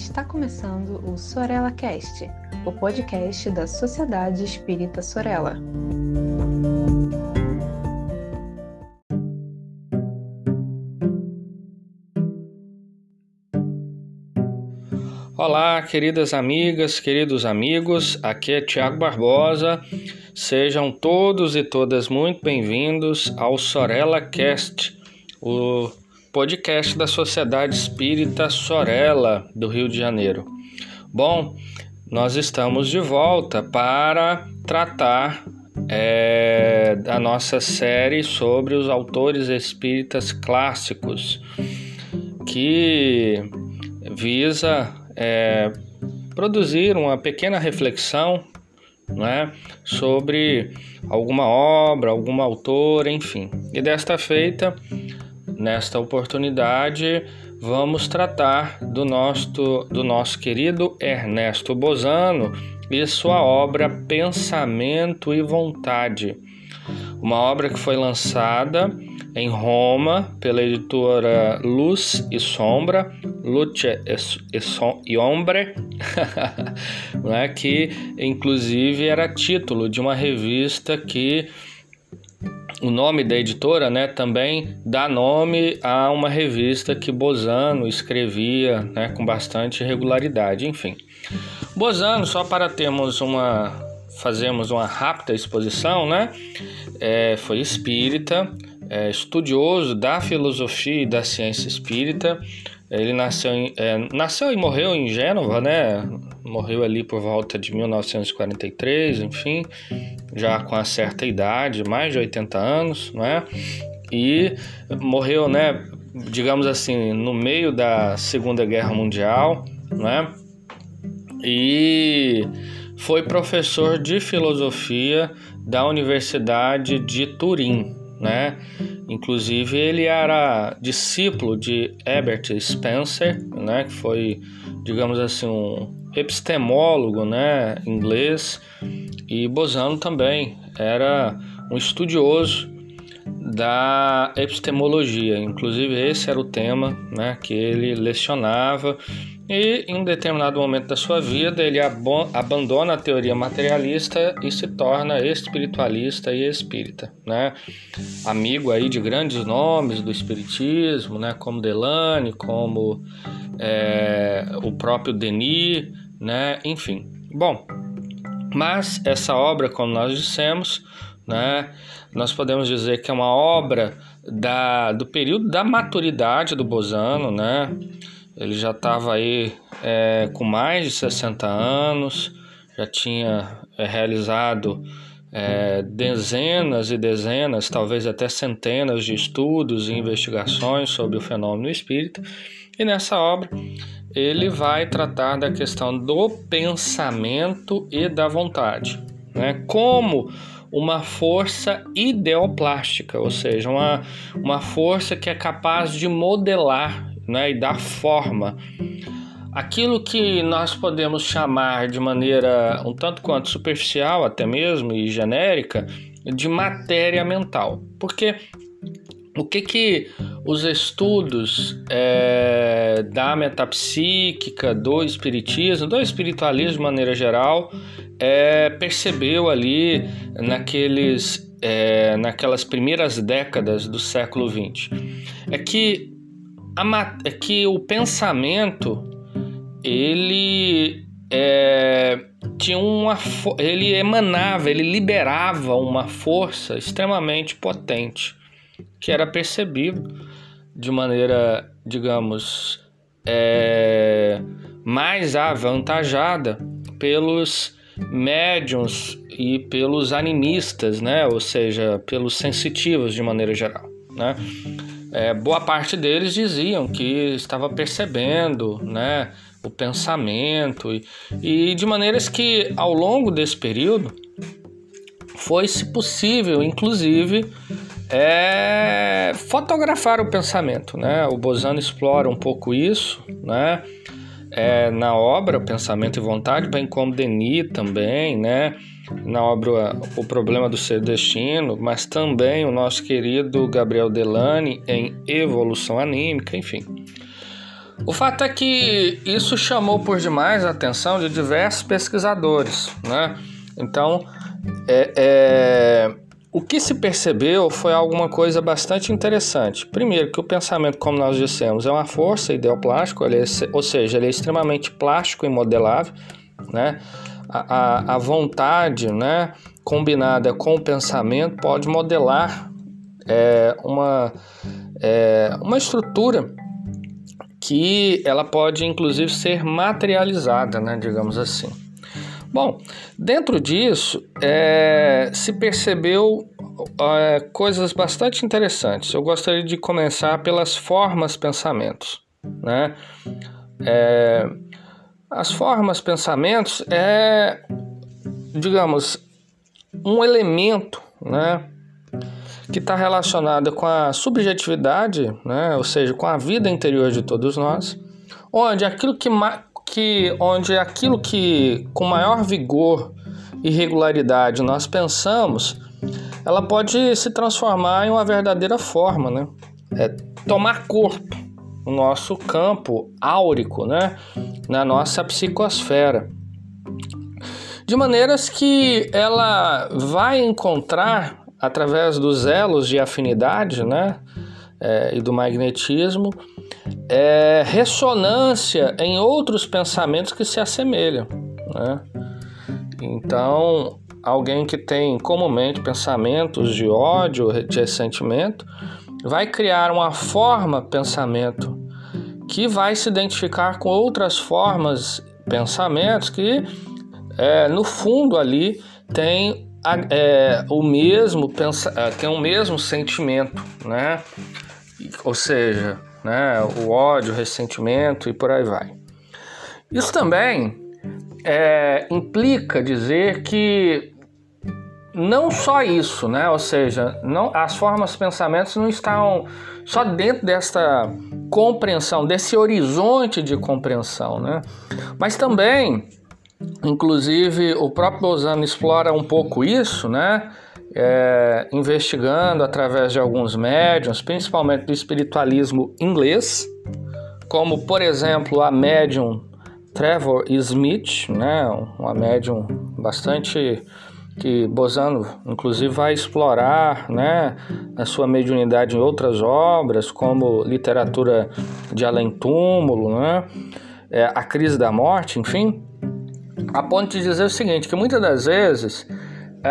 Está começando o Sorella Cast, o podcast da Sociedade Espírita Sorella. Olá, queridas amigas, queridos amigos, aqui é Tiago Barbosa. Sejam todos e todas muito bem-vindos ao Sorella Cast, o podcast da Sociedade Espírita Sorella do Rio de Janeiro. Bom, nós estamos de volta para tratar é, da nossa série sobre os autores espíritas clássicos, que visa é, produzir uma pequena reflexão né, sobre alguma obra, algum autor, enfim. E desta feita, nesta oportunidade, vamos tratar do nosso, do nosso querido Ernesto Bozano e sua obra Pensamento e Vontade. Uma obra que foi lançada em Roma pela editora Luz e Sombra, Luce e, Ombre, né, que inclusive era título de uma revista que o nome da editora né, também dá nome a uma revista que Bozano escrevia né, com bastante regularidade, enfim. Bozano, só para termos uma fazemos uma rápida exposição, né? É, foi espírita, é, estudioso da filosofia e da ciência espírita. Ele nasceu, é, nasceu e morreu em Gênova, né? Morreu ali por volta de 1943, enfim, já com uma certa idade, mais de 80 anos, né? E morreu, né? Digamos assim, no meio da Segunda Guerra Mundial, né? E foi professor de filosofia da Universidade de Turim, né? Inclusive ele era discípulo de Herbert Spencer, né? Que foi, digamos assim, um epistemólogo, né? Inglês e Bozano também era um estudioso da epistemologia. Inclusive esse era o tema, né? Que ele lecionava e em um determinado momento da sua vida ele abandona a teoria materialista e se torna espiritualista e espírita, né? Amigo aí de grandes nomes do espiritismo, né? Como Delane, como é, o próprio Denis, né? Enfim, bom. Mas essa obra, como nós dissemos, né? Nós podemos dizer que é uma obra da, do período da maturidade do Bozano, né? Ele já estava aí é, com mais de 60 anos, já tinha é, realizado é, dezenas e dezenas, talvez até centenas de estudos e investigações sobre o fenômeno espírita. E nessa obra ele vai tratar da questão do pensamento e da vontade, né? Como uma força ideoplástica, ou seja, uma, uma força que é capaz de modelar né, e dar forma. Aquilo que nós podemos chamar de maneira um tanto quanto superficial, até mesmo, e genérica, de matéria mental. Porque o que, que os estudos é, da metapsíquica, do espiritismo, do espiritualismo de maneira geral, é, percebeu ali naqueles, é, naquelas primeiras décadas do século XX? É que a, é que o pensamento ele é, tinha uma ele emanava, ele liberava uma força extremamente potente que era percebido de maneira, digamos, é, mais avantajada pelos médiums e pelos animistas, né? Ou seja, pelos sensitivos de maneira geral, né? é, boa parte deles diziam que estava percebendo né, o pensamento e, e de maneiras que ao longo desse período foi-se possível, inclusive, é, fotografar o pensamento. Né? O Bozano explora um pouco isso né? É, na obra Pensamento e Vontade, bem como Denis também, né? na obra O Problema do Ser Destino, mas também o nosso querido Gabriel Delane em Evolução Anímica, enfim. O fato é que isso chamou por demais a atenção de diversos pesquisadores, né? Então, é, é, o que se percebeu foi alguma coisa bastante interessante. Primeiro, que o pensamento, como nós dissemos, é uma força ideoplástico, é, ou seja, ele é extremamente plástico e modelável, né? A, a, a vontade, né, combinada com o pensamento, pode modelar é, uma, é, uma estrutura que ela pode inclusive ser materializada, né, digamos assim. Bom, dentro disso é, se percebeu é, coisas bastante interessantes. Eu gostaria de começar pelas formas pensamentos, né? É, as formas pensamentos é, digamos, um elemento, né? que está relacionada com a subjetividade, né? ou seja, com a vida interior de todos nós, onde aquilo que, que, onde aquilo que com maior vigor e regularidade nós pensamos, ela pode se transformar em uma verdadeira forma, né? É tomar corpo no nosso campo áurico, né? na nossa psicosfera. De maneiras que ela vai encontrar através dos elos de afinidade né, é, e do magnetismo, é, ressonância em outros pensamentos que se assemelham. Né? Então, alguém que tem comumente pensamentos de ódio, de ressentimento, vai criar uma forma pensamento que vai se identificar com outras formas pensamentos que é, no fundo ali tem é, o mesmo pensa, é, tem o mesmo sentimento, né? Ou seja, né, o ódio, o ressentimento e por aí vai. Isso também é, implica dizer que não só isso, né? Ou seja, não, as formas pensamentos não estão só dentro desta compreensão, desse horizonte de compreensão, né? Mas também Inclusive, o próprio Bozano explora um pouco isso, né? É, investigando através de alguns médiums, principalmente do espiritualismo inglês, como, por exemplo, a médium Trevor Smith, né? uma médium bastante que Bozano, inclusive, vai explorar né, a sua mediunidade em outras obras, como literatura de além-túmulo, né? É, a crise da morte, enfim a ponto de dizer o seguinte, que muitas das vezes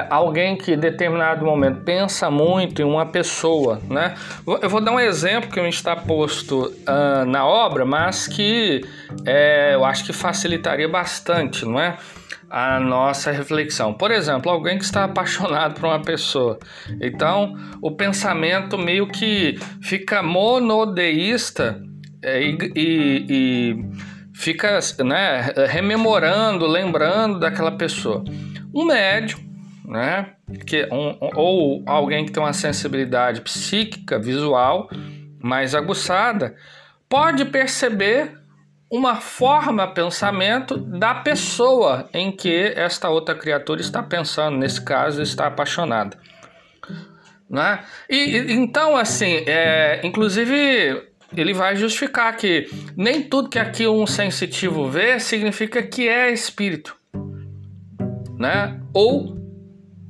alguém que em determinado momento pensa muito em uma pessoa, né? Eu vou dar um exemplo que não está posto uh, na obra, mas que é, eu acho que facilitaria bastante, não é? A nossa reflexão. Por exemplo, alguém que está apaixonado por uma pessoa. Então, o pensamento meio que fica monodeísta é, e, e, e fica né, rememorando, lembrando daquela pessoa. Um médium, né, que um, ou alguém que tem uma sensibilidade psíquica, visual mais aguçada, pode perceber uma forma pensamento da pessoa em que esta outra criatura está pensando, nesse caso está apaixonada. Né? E então assim, é, inclusive ele vai justificar que nem tudo que aqui um sensitivo vê significa que é espírito, né? Ou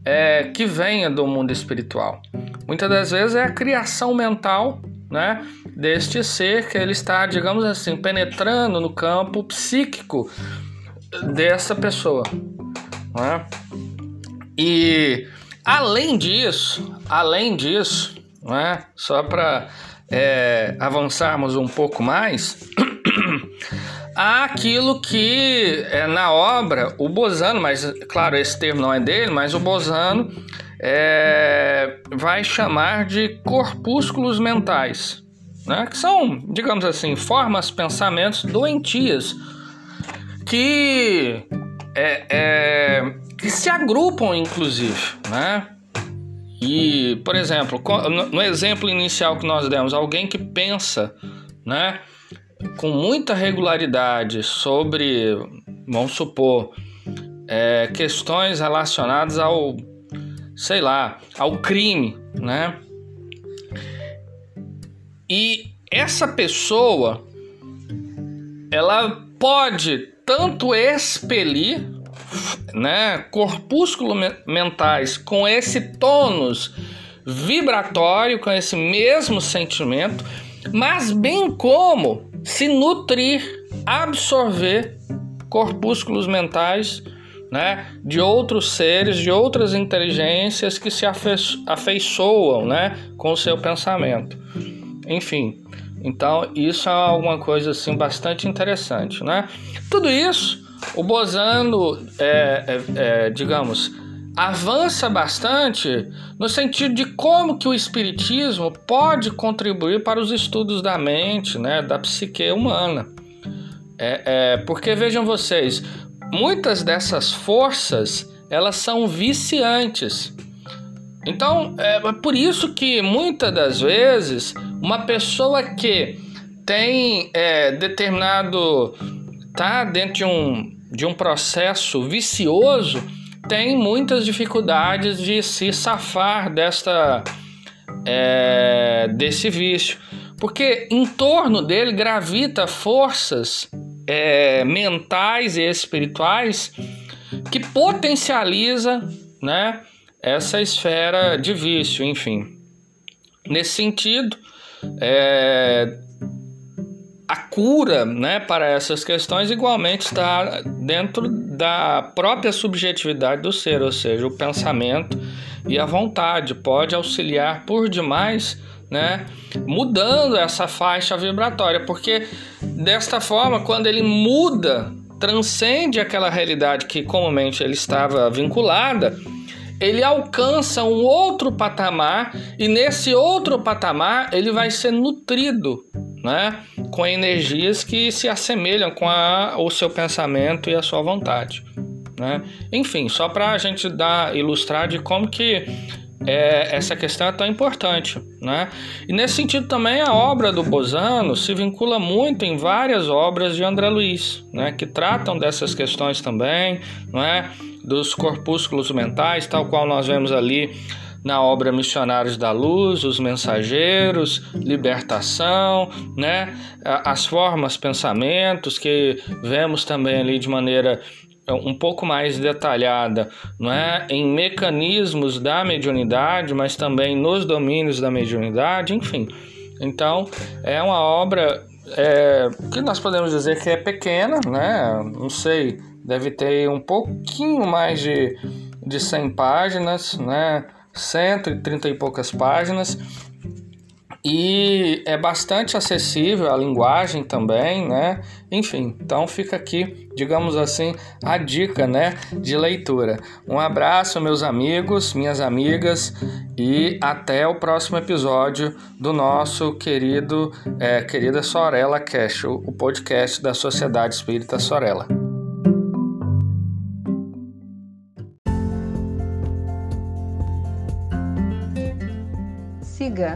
é, que venha do mundo espiritual. Muitas das vezes é a criação mental, né? Deste ser que ele está, digamos assim, penetrando no campo psíquico dessa pessoa, né? E além disso, além disso, né? Só para é, avançarmos um pouco mais, aquilo que é, na obra o Bozano, mas claro, esse termo não é dele, mas o Bozano é, vai chamar de corpúsculos mentais, né? que são, digamos assim, formas, pensamentos doentias que, é, é que se agrupam, inclusive, né? E, por exemplo, no exemplo inicial que nós demos, alguém que pensa, né, com muita regularidade sobre, vamos supor, é, questões relacionadas ao, sei lá, ao crime, né? E essa pessoa, ela pode tanto expelir né, corpúsculos mentais com esse tônus vibratório, com esse mesmo sentimento, mas bem como se nutrir, absorver corpúsculos mentais né, de outros seres, de outras inteligências que se afeiçoam né, com o seu pensamento. Enfim, então isso é alguma coisa assim bastante interessante. Né? Tudo isso, o Bosano, é, é, é, digamos, avança bastante no sentido de como que o espiritismo pode contribuir para os estudos da mente, né, da psique humana. É, é, porque vejam vocês, muitas dessas forças elas são viciantes. Então é por isso que muitas das vezes uma pessoa que tem é, determinado tá dentro de um, de um processo vicioso tem muitas dificuldades de se safar desta é, desse vício, porque em torno dele gravita forças é, mentais e espirituais que potencializa, né, essa esfera de vício, enfim. Nesse sentido, é, a cura né, para essas questões igualmente está dentro da própria subjetividade do ser, ou seja, o pensamento e a vontade. Pode auxiliar por demais, né, mudando essa faixa vibratória, porque desta forma, quando ele muda, transcende aquela realidade que comumente ele estava vinculada, ele alcança um outro patamar e nesse outro patamar ele vai ser nutrido né, com energias que se assemelham com a, o seu pensamento e a sua vontade. Né? Enfim, só para a gente dar ilustrar de como que é, essa questão é tão importante. Né? E nesse sentido também a obra do Bosano se vincula muito em várias obras de André Luiz, né, que tratam dessas questões também, não é? Dos corpúsculos mentais, tal qual nós vemos ali na obra Missionários da Luz, os Mensageiros, Libertação, né? as formas, pensamentos que vemos também ali de maneira é, um pouco mais detalhada, não é? em mecanismos da mediunidade, mas também nos domínios da mediunidade, enfim. Então, é uma obra é, que nós podemos dizer que é pequena, né? Não sei, deve ter um pouquinho mais de, de 100 páginas, né? 130 e poucas páginas. E é bastante acessível a linguagem também, né? Enfim, então fica aqui, digamos assim, a dica, né, de leitura. Um abraço, meus amigos, minhas amigas, e até o próximo episódio do nosso querido, é, querida Sorella Cash, o podcast da Sociedade Espírita Sorella.